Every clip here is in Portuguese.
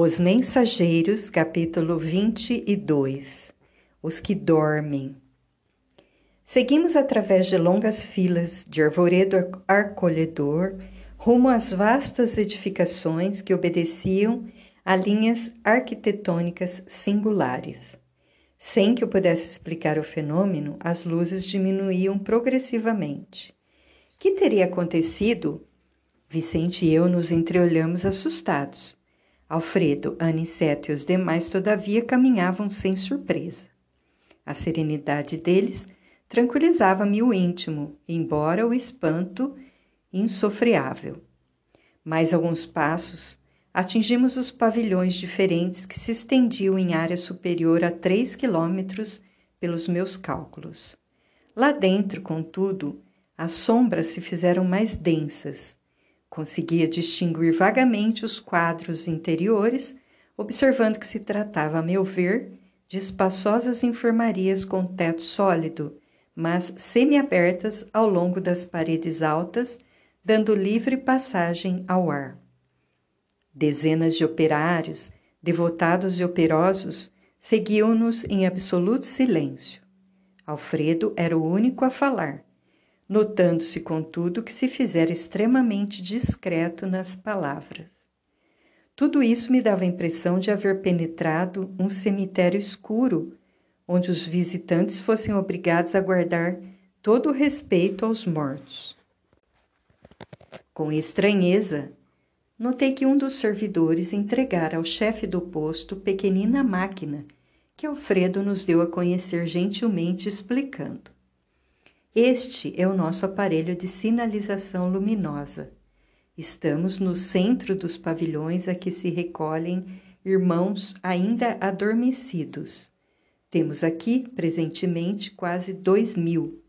Os Mensageiros, capítulo 22 Os que dormem. Seguimos através de longas filas de arvoredo acolhedor rumo às vastas edificações que obedeciam a linhas arquitetônicas singulares. Sem que eu pudesse explicar o fenômeno, as luzes diminuíam progressivamente. Que teria acontecido? Vicente e eu nos entreolhamos assustados. Alfredo, Aniceto e os demais, todavia, caminhavam sem surpresa. A serenidade deles tranquilizava-me o íntimo, embora o espanto insofreável. Mais alguns passos, atingimos os pavilhões diferentes que se estendiam em área superior a três quilômetros pelos meus cálculos. Lá dentro, contudo, as sombras se fizeram mais densas Conseguia distinguir vagamente os quadros interiores, observando que se tratava, a meu ver, de espaçosas enfermarias com teto sólido, mas semiabertas ao longo das paredes altas, dando livre passagem ao ar. Dezenas de operários, devotados e operosos, seguiam-nos em absoluto silêncio. Alfredo era o único a falar, notando-se, contudo, que se fizera extremamente discreto nas palavras. Tudo isso me dava a impressão de haver penetrado um cemitério escuro, onde os visitantes fossem obrigados a guardar todo o respeito aos mortos. Com estranheza, notei que um dos servidores entregara ao chefe do posto pequenina máquina que Alfredo nos deu a conhecer gentilmente explicando. Este é o nosso aparelho de sinalização luminosa. Estamos no centro dos pavilhões a que se recolhem irmãos ainda adormecidos. Temos aqui, presentemente, quase dois mil.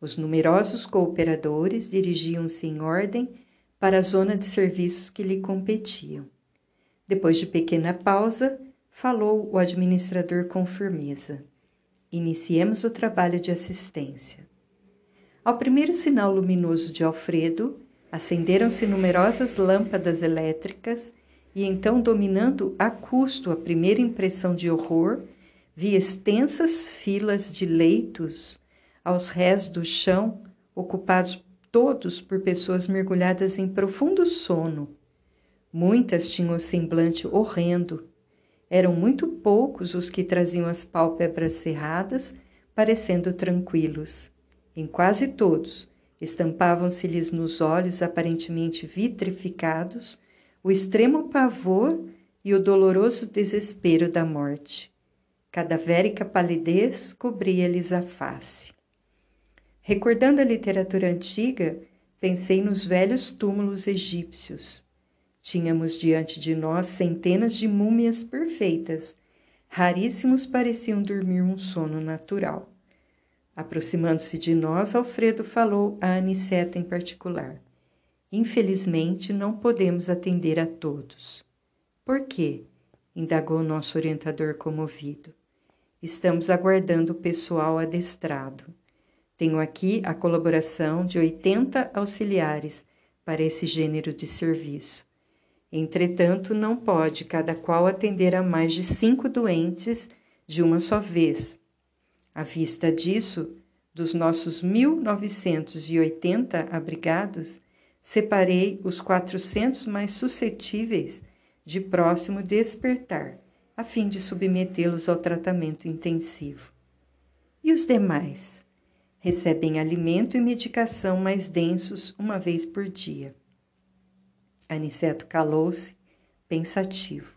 Os numerosos cooperadores dirigiam-se em ordem para a zona de serviços que lhe competiam. Depois de pequena pausa, falou o administrador com firmeza. Iniciemos o trabalho de assistência. Ao primeiro sinal luminoso de Alfredo, acenderam-se numerosas lâmpadas elétricas e então, dominando a custo a primeira impressão de horror, vi extensas filas de leitos aos rés do chão, ocupados todos por pessoas mergulhadas em profundo sono. Muitas tinham o semblante horrendo. Eram muito poucos os que traziam as pálpebras cerradas, parecendo tranquilos. Em quase todos, estampavam-se-lhes nos olhos aparentemente vitrificados o extremo pavor e o doloroso desespero da morte. Cadavérica palidez cobria-lhes a face. Recordando a literatura antiga, pensei nos velhos túmulos egípcios. Tínhamos diante de nós centenas de múmias perfeitas. Raríssimos pareciam dormir um sono natural. Aproximando-se de nós, Alfredo falou a Aniceto em particular. Infelizmente, não podemos atender a todos. Por quê? indagou nosso orientador comovido. Estamos aguardando o pessoal adestrado. Tenho aqui a colaboração de 80 auxiliares para esse gênero de serviço. Entretanto, não pode cada qual atender a mais de cinco doentes de uma só vez, à vista disso, dos nossos 1980 abrigados, separei os 400 mais suscetíveis de próximo despertar, a fim de submetê-los ao tratamento intensivo. E os demais? Recebem alimento e medicação mais densos uma vez por dia. Aniceto calou-se, pensativo.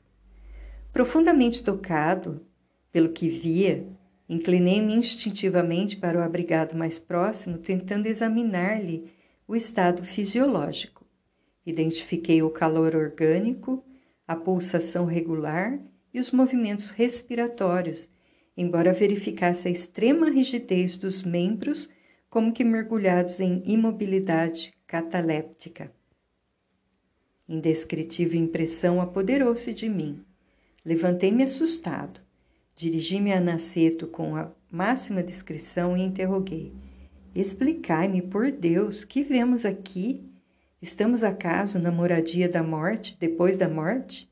Profundamente tocado pelo que via, Inclinei-me instintivamente para o abrigado mais próximo, tentando examinar-lhe o estado fisiológico. Identifiquei o calor orgânico, a pulsação regular e os movimentos respiratórios, embora verificasse a extrema rigidez dos membros, como que mergulhados em imobilidade cataléptica. Indescritível impressão apoderou-se de mim. Levantei-me assustado. Dirigi-me a Naceto com a máxima discrição e interroguei: Explicai-me, por Deus, que vemos aqui? Estamos acaso na moradia da morte depois da morte?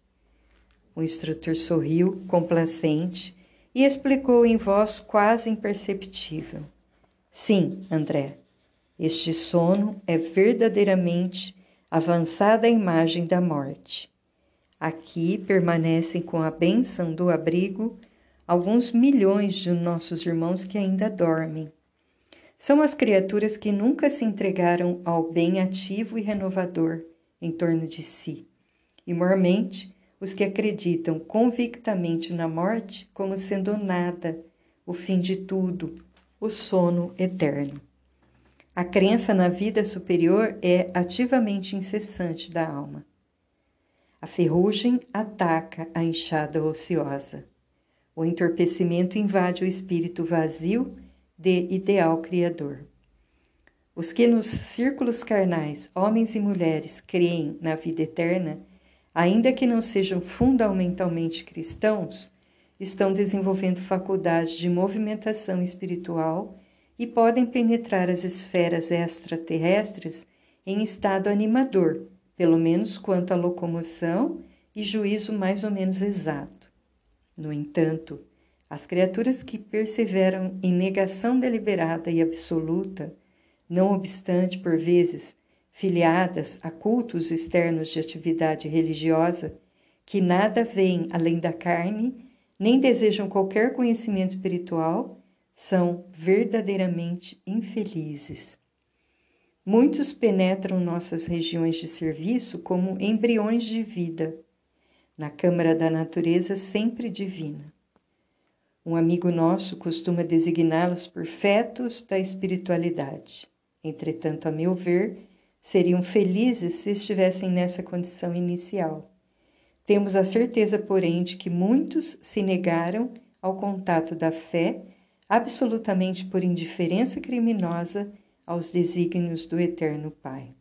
O instrutor sorriu, complacente, e explicou em voz quase imperceptível: Sim, André, este sono é verdadeiramente avançada imagem da morte. Aqui permanecem com a bênção do abrigo alguns milhões de nossos irmãos que ainda dormem. São as criaturas que nunca se entregaram ao bem ativo e renovador em torno de si. E, mormente, os que acreditam convictamente na morte como sendo nada, o fim de tudo, o sono eterno. A crença na vida superior é ativamente incessante da alma. A ferrugem ataca a enxada ociosa. O entorpecimento invade o espírito vazio de ideal criador. Os que nos círculos carnais, homens e mulheres, creem na vida eterna, ainda que não sejam fundamentalmente cristãos, estão desenvolvendo faculdades de movimentação espiritual e podem penetrar as esferas extraterrestres em estado animador, pelo menos quanto à locomoção e juízo mais ou menos exato. No entanto, as criaturas que perseveram em negação deliberada e absoluta, não obstante, por vezes, filiadas a cultos externos de atividade religiosa, que nada veem além da carne, nem desejam qualquer conhecimento espiritual, são verdadeiramente infelizes. Muitos penetram nossas regiões de serviço como embriões de vida, na câmara da natureza sempre divina. Um amigo nosso costuma designá-los por fetos da espiritualidade. Entretanto, a meu ver, seriam felizes se estivessem nessa condição inicial. Temos a certeza, porém, de que muitos se negaram ao contato da fé, absolutamente por indiferença criminosa aos desígnios do Eterno Pai.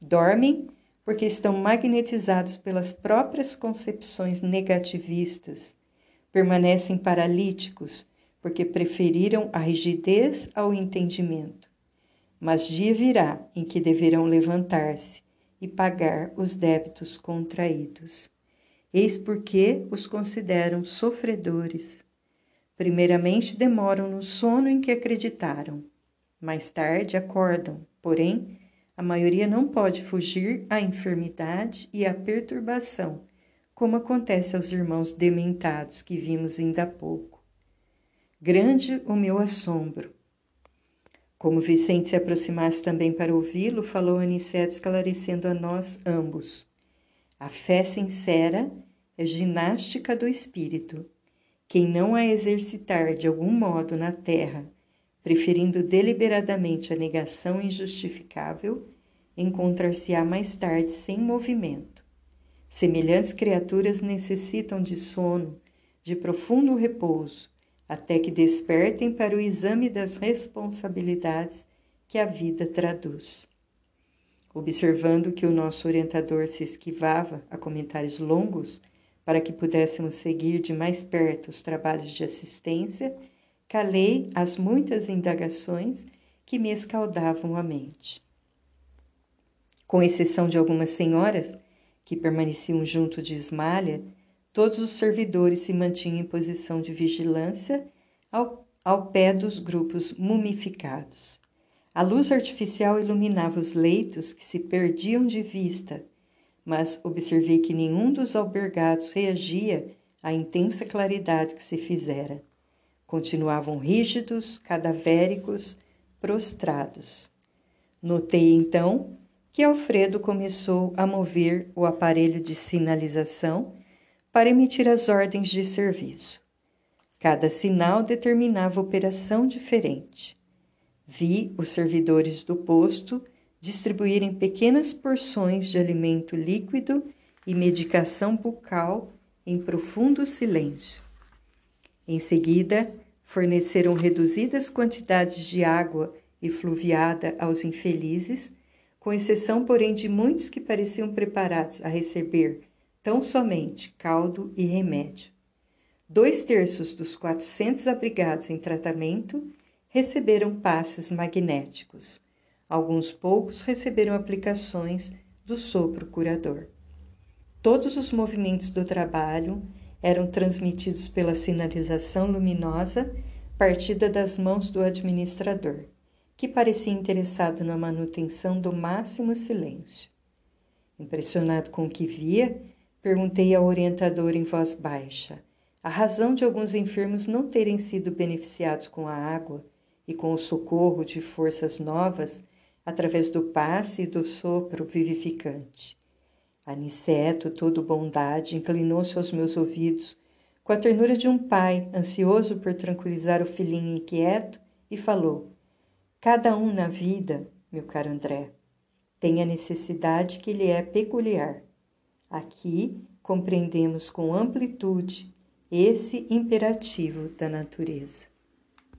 Dormem porque estão magnetizados pelas próprias concepções negativistas. Permanecem paralíticos porque preferiram a rigidez ao entendimento mas dia virá em que deverão levantar-se e pagar os débitos contraídos. Eis porque os consideram sofredores. Primeiramente demoram no sono em que acreditaram, mais tarde acordam, porém, a maioria não pode fugir à enfermidade e à perturbação, como acontece aos irmãos dementados que vimos ainda há pouco. Grande o meu assombro como Vicente se aproximasse também para ouvi-lo, falou Aniceto esclarecendo a nós ambos. A fé sincera é ginástica do espírito. Quem não a exercitar de algum modo na terra, preferindo deliberadamente a negação injustificável, encontrar-se-á mais tarde sem movimento. Semelhantes criaturas necessitam de sono, de profundo repouso, até que despertem para o exame das responsabilidades que a vida traduz. Observando que o nosso orientador se esquivava a comentários longos para que pudéssemos seguir de mais perto os trabalhos de assistência, calei as muitas indagações que me escaldavam a mente. Com exceção de algumas senhoras que permaneciam junto de Ismalha, Todos os servidores se mantinham em posição de vigilância ao, ao pé dos grupos mumificados. A luz artificial iluminava os leitos que se perdiam de vista, mas observei que nenhum dos albergados reagia à intensa claridade que se fizera. Continuavam rígidos, cadavéricos, prostrados. Notei então que Alfredo começou a mover o aparelho de sinalização para emitir as ordens de serviço. Cada sinal determinava operação diferente. Vi os servidores do posto distribuírem pequenas porções de alimento líquido e medicação bucal em profundo silêncio. Em seguida, forneceram reduzidas quantidades de água efluviada aos infelizes, com exceção, porém, de muitos que pareciam preparados a receber tão somente caldo e remédio. Dois terços dos 400 abrigados em tratamento receberam passes magnéticos. Alguns poucos receberam aplicações do sopro curador. Todos os movimentos do trabalho eram transmitidos pela sinalização luminosa partida das mãos do administrador, que parecia interessado na manutenção do máximo silêncio. Impressionado com o que via, perguntei ao orientador em voz baixa a razão de alguns enfermos não terem sido beneficiados com a água e com o socorro de forças novas através do passe e do sopro vivificante. Aniceto, todo bondade, inclinou-se aos meus ouvidos com a ternura de um pai ansioso por tranquilizar o filhinho inquieto e falou: Cada um na vida, meu caro André, tem a necessidade que lhe é peculiar. Aqui compreendemos com amplitude esse imperativo da natureza.